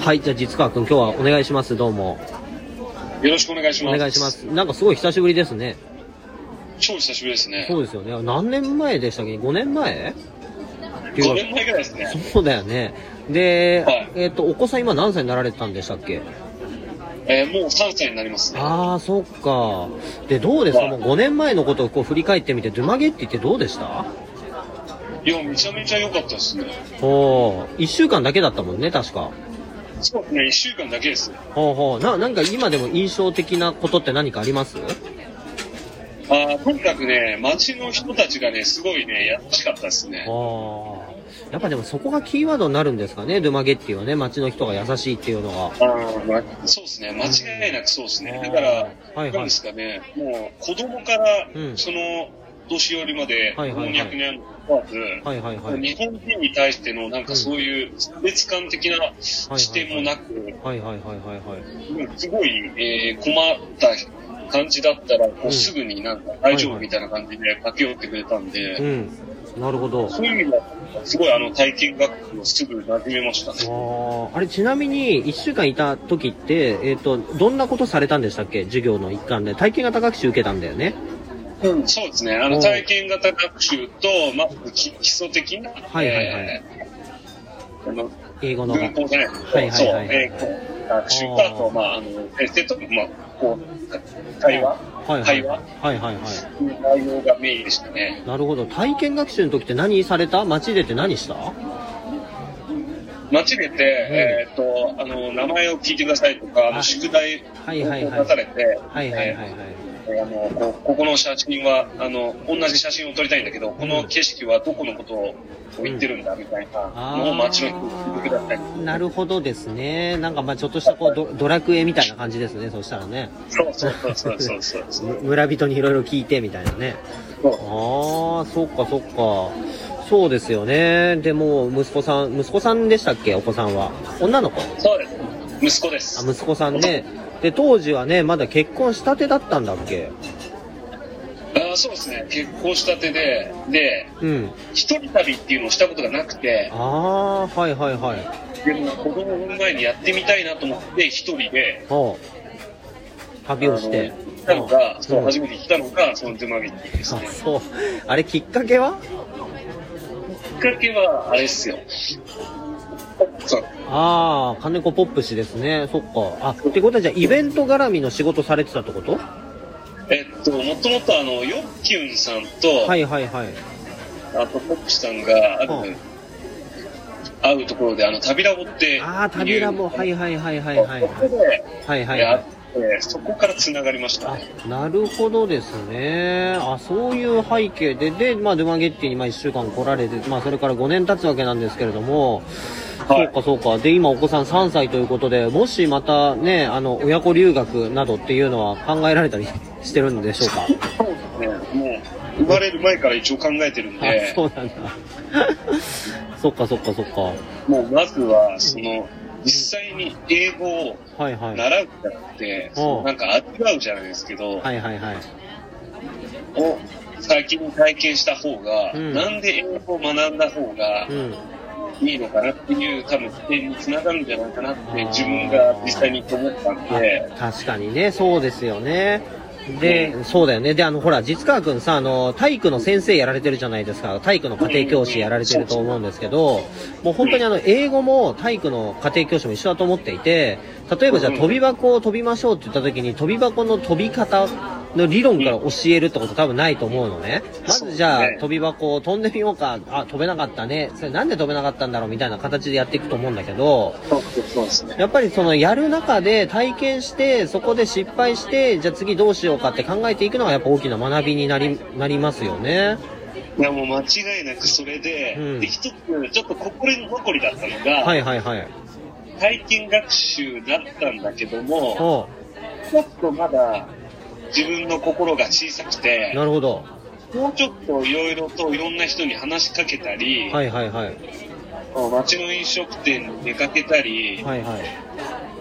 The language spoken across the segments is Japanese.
はい、じゃあ実川くん今日はお願いします、どうも。よろしくお願いします。お願いしま。す。なんかすごい久しぶりですね。超久しぶりですね。そうですよね。何年前でしたっけ ?5 年前？5年前ぐらいですね。そうだよね。で、はいえっ、と、お子さん今何歳になられてたんでしたっけ？えーもう3歳になりますね。ああ、そっか。で、どうですか？はいもう5年前のことをこう振り返ってみて、ドゥマゲッティってどうでした？いや、めちゃめちゃ良かったですね。おー、1週間だけだったもんね、確か。そうですね、1週間だけです。ほうほう。な、なんか今でも印象的なことって何かあります？あーとにかくね、街の人たちがね、すごいね、優しかったですね。やっぱでもそこがキーワードになるんですかね、ドゥマゲッティはね、街の人が優しいっていうのは。あーまそうですね、間違いなくそうですね。だから、はいはいなんですかね、もう子供からう、んその、年寄りまで、はいはいはい老若年問わず、はいはいはい。日本人に対してのなんかそういう差別感的な視点もなく、はいはいはいはいはい。すごい、えー困った感じだったら、こうすぐになんか大丈夫みたいな感じで駆け寄ってくれたんで、うん。なるほど。そういう意味では、すごいあの体験学習をすぐ馴染めましたね。あれちなみに1週間いた時って、えっ、と、どんなことされたんでしたっけ？授業の一環で。体験型学習受けたんだよね。うん、そうですね。あおの体験型学習と、まず基基礎的な、はいはいはいえー英語の。文法じゃない、はいはいはい英語学習と、あと、まあ、あの、エッセイと、まあ、こう、会話、はいはい。会話はいはいはい。内容がメインでしたね。なるほど。体験学習の時って何された？街出て何した？街出て、えっ、と、あの、名前を聞いてくださいとか、ああの、宿題はいはいはいを出されて、はいはいはいあのこここの写真は、あの、同じ写真を撮りたいんだけど、この景色はどこのことを言ってるんだ、みたいなのを街てください。なるほどですね。なんかまあちょっとしたこうドドラクエみたいな感じですね。そしたらね。そうそうそうそうそうそう 村人にいろいろ聞いてみたいなね。ああ、そっかそっか。そうですよね。でも、息子さん、息子さんでしたっけお子さんは。女の子？そうです。息子です。あ、息子さんね。で、当時はね、まだ結婚したてだったんだっけ？あーそうですね。結婚したてで、で、うん。一人旅っていうのをしたことがなくて、ああ、はいはいはい。でも子供を産む前にやってみたいなと思って、一人で、ほう。旅をして。行ったのが、そう、ん初めて来たのが、そのドゥマギッティですあね。そう。あれ、きっかけは？きっかけは、あれですよ。そうああ、金子ポップ氏ですね。そっか。あ、ってことはじゃあ、イベント絡みの仕事されてたってこと？えっと、もともとあの、ヨッキュンさんと、はいはいはい。あと、ポップさんが、ある、うん会うところで、あの、旅ラボっていう。ああ、旅ラボ。はいはいはいはいはい。そこで、はいはいやっはい。て、そこから繋がりましたね。あ、なるほどですね。あ、そういう背景で、で、まあ、ドゥマゲッティにまあ1週間来られて、まあ、それから5年経つわけなんですけれども、はいそうかそうか。で、今お子さん3歳ということで、もしまたね、あの、親子留学などっていうのは考えられたりしてるんでしょうか？そうですね。もう、生まれる前から一応考えてるんあ、で、そうなんだ。そっかそっかそっか。もうまずは、その、実際に英語をはいはい。習うんじゃなくて、そのなんか味わうじゃないですけど、はいはいはい。を先に体験した方が、うんなんで英語を学んだ方がうん。いいのかなっていう多分視点につながるんじゃないかなって自分が実際に思ったんで、確かにね、そうですよね。で、そうだよね。で、あの、ほら、実川くんさ、あの、体育の先生やられてるじゃないですか。体育の家庭教師やられてると思うんですけど、もう本当にあの、英語も体育の家庭教師も一緒だと思っていて、例えばじゃあ飛び箱を飛びましょうって言った時に、飛び箱の飛び方の理論から教えるってこと多分ないと思うのね。まずじゃあ、飛び箱を飛んでみようか。あ、飛べなかったね。それなんで飛べなかったんだろう？みたいな形でやっていくと思うんだけど、そうそうですね。やっぱりそのやる中で体験して、そこで失敗して、じゃあ次どうしようかって考えていくのがやっぱ大きな学びになり、なりますよね。いやもう間違いなくそれで、うんで、一つちょっと心残りだったのが、はいはいはい。体験学習だったんだけども、おちょっとまだ自分の心が小さくて、なるほど。もうちょっといろいろといろんな人に話しかけたり、はいはいはい。街の飲食店に出かけたり、はいはい。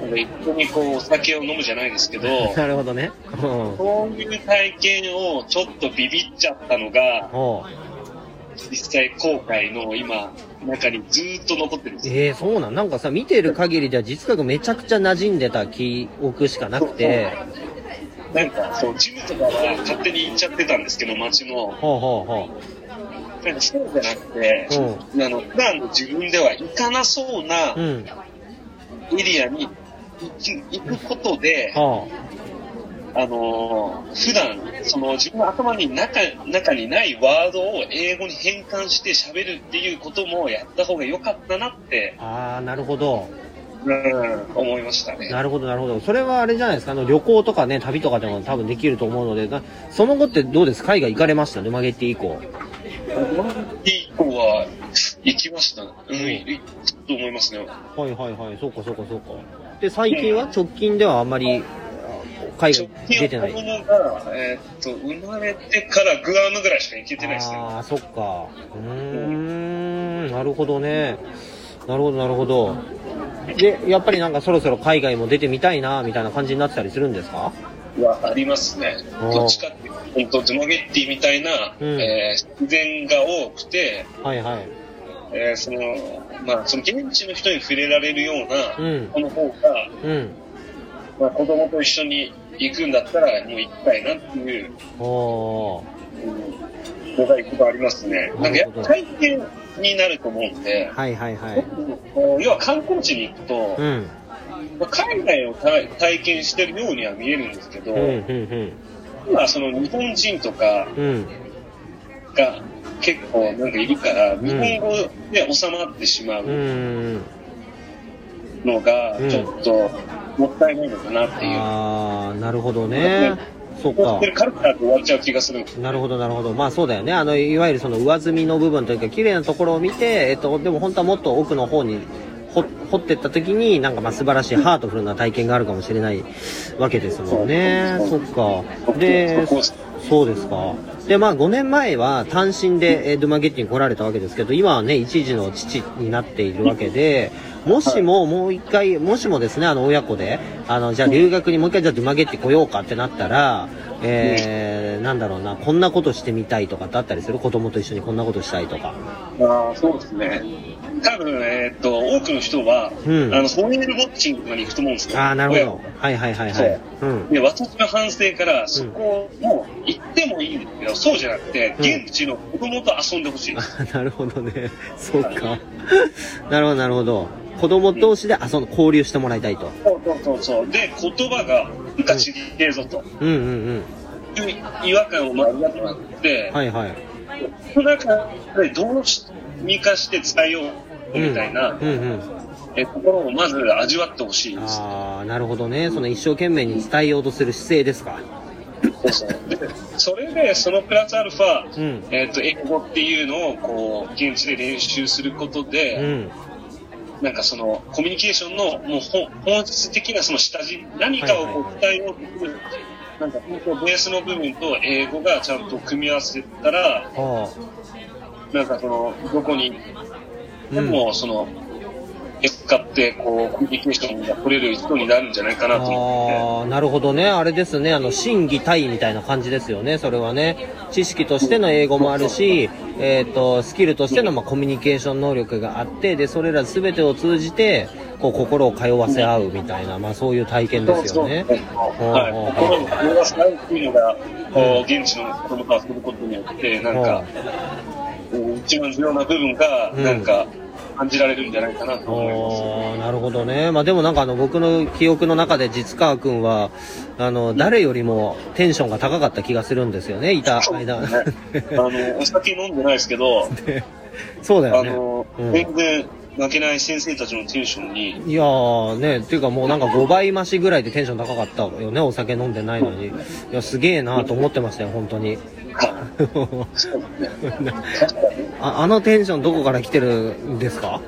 なんか一緒にこうお酒を飲むじゃないですけど、なるほどね。うん。そういう体験をちょっとビビっちゃったのが、お実際後悔の今、中にずーっと残ってるんですよ。ええそうなん？なんかさ、見てる限りでは実家がめちゃくちゃ馴染んでた記憶しかなくて、なんか、そう、ジムとかは勝手に行っちゃってたんですけど、街の。ほうほうほなんかそうじゃなくて、うあの、普段の自分では行かなそうなう。うん。エリアに行くことで、はあのー普段、その自分の頭に中中にないワードを英語に変換して喋るっていうこともやった方が良かったなって、あ。ああ、なるほど。うん、思いましたね。なるほど、なるほど。それはあれじゃないですか？あの、旅行とかね、旅とかでも多分できると思うので、なその後ってどうです？海外行かれました？ルマゲッティ以降。以降は行きました。うん、と思いますね。はいはいはい。そうかそうかそうか。で、最近は？直近ではあんまり、あ海外直出てない。近は子供が、えーっと、生まれてからグアムぐらいしか行けてないですね。ああ、そっか。うーん、なるほどね。なるほど、なるほど。で、やっぱりなんかそろそろ海外も出てみたいな、みたいな感じになってたりするんですか？はありますね。どっちかっていうと、本当ズマゲッティみたいな、うんえー自然が多くて、はいはい。えーその、まあ、その現地の人に触れられるような、うんこの方が、うん。まあ、子供と一緒に行くんだったら、もう行きたいなっていう、おー。うんのが一番ありますね。なんかやっぱ体験になると思うんで、はいはいはい。要は観光地に行くと、うん。まあ海外を体体験してるようには見えるんですけど、うん、うん、今その日本人とかうん。うん。が結構なんかいるから、ん日本語で収まってしまう。うんのがうん、ちょっともったいないのかなっていう。あー、なるほどね。そっか持って。るカルタで終わっちゃう気がするなるほど、なるほど。まあそうだよね。あの、いわゆるその上積みの部分というか、綺麗なところを見て、えっと、でも本当はもっと奥の方に掘掘ってった時に、なんかまあ素晴らしいハートフルな体験があるかもしれないわけですもんね。そっか。で、そうですか。で、まあ5年前は単身でえードゥマゲッティに来られたわけですけど、今はね、一児の父になっているわけで、もしももう一回、もしもですね、あの親子で、あの、じゃあ留学にもう一回じゃあ出曲げてこようかってなったら、えー、なんだろうな、こんなことしてみたいとかってあったりする？子供と一緒にこんなことしたいとか。ああ、そうですね。多分、えーっと、多くの人は、うんあの、ホイールウォッチングに行くと思うんですよ。ああ、なるほ親ど。はいはいはいはそ。いううん。で、私の反省から、そこも行ってもいいんですけど、そうじゃなくて、うん現地の子供と遊んでほしいです。あなるほどね。そうか。なるほどなるほど。子供同士で遊ん交流してもらいたいと。そうそうそうそう。で、言葉が、なんかちげえぞと。うんうんうん。違和感をまずなくなって、はいはい。その中でどうしにかして伝えようみたいな、うんうん。えところをまず味わってほしいです。ああ、なるほどね。その一生懸命に伝えようとする姿勢ですか。そうそうでそれで、そのプラスアルファ、うん。えっ、と、英語っていうのを、こう、現地で練習することで、うん。なんかその、コミュニケーションの、もう本質的なその下地、何かをこう伝えようとする、なんか本当ベースの部分と英語がちゃんと組み合わせたら、なんかその、どこに。でも、その、使って、こう、コミュニケーションが取れる人になるんじゃないかなと思ああ、なるほどね。あれですね。あの、審議対みたいな感じですよね。それはね。知識としての英語もあるし、えっ、と、スキルとしての、まあ、コミュニケーション能力があって、で、それら全てを通じて、こう、心を通わせ合うみたいな、まあ、そういう体験って。ですよね。そうそうはい。心に通わせ合うっていうのが、こう、現地の子供と遊ぶことによって、なんか、うん一番重要な部分が、うんなんか、感じられるんじゃないかなと思います。おーなるほどね。まあでもなんかあの僕の記憶の中で実川くんは、あの、誰よりもテンションが高かった気がするんですよね、いた間。ね。あの、お酒飲んでないですけど、そうだよね。あの、うん全然負けない先生たちのテンションに、いやーね、っていうかもうなんか5倍増しぐらいでテンション高かったよね、お酒飲んでないのに。いや、すげえなと思ってましたよ、本当に。あ あのテンションどこから来てるんですか？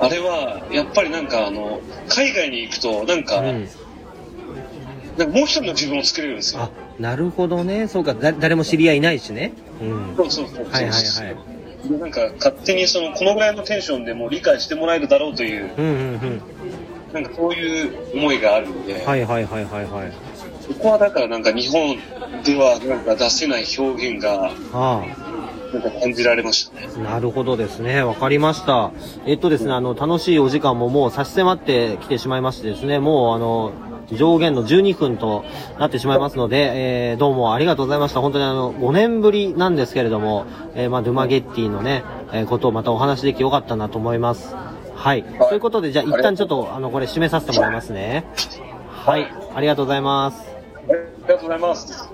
あれは、やっぱりなんかあの、海外に行くと、なんか、うん。なんかもう一人の自分を作れるんですよ。あ、なるほどね。そうか、だ誰も知り合いないしね。うん。そうそうそう。はいはいはい。で、なんか勝手にその、このぐらいのテンションでもう理解してもらえるだろうという、うんうんうん。なんかそういう思いがあるんで、はいはいはいはいはい。そこはだからなんか日本ではなんか出せない表現が、あなんか感じられましたね。なるほどですね。わかりました。えっとですね、あの、楽しいお時間ももう差し迫ってきてしまいましてですね、もうあの、上限の12分となってしまいますので、えー、どうもありがとうございました。本当にあの、5年ぶりなんですけれども、えー、まあ、ドゥマゲッティのね、えー、ことをまたお話できてよかったなと思います。はい。はいということで、じゃあ一旦ちょっと、あの、これ締めさせてもらいますね。はい。ありがとうございます。ありがとうございます。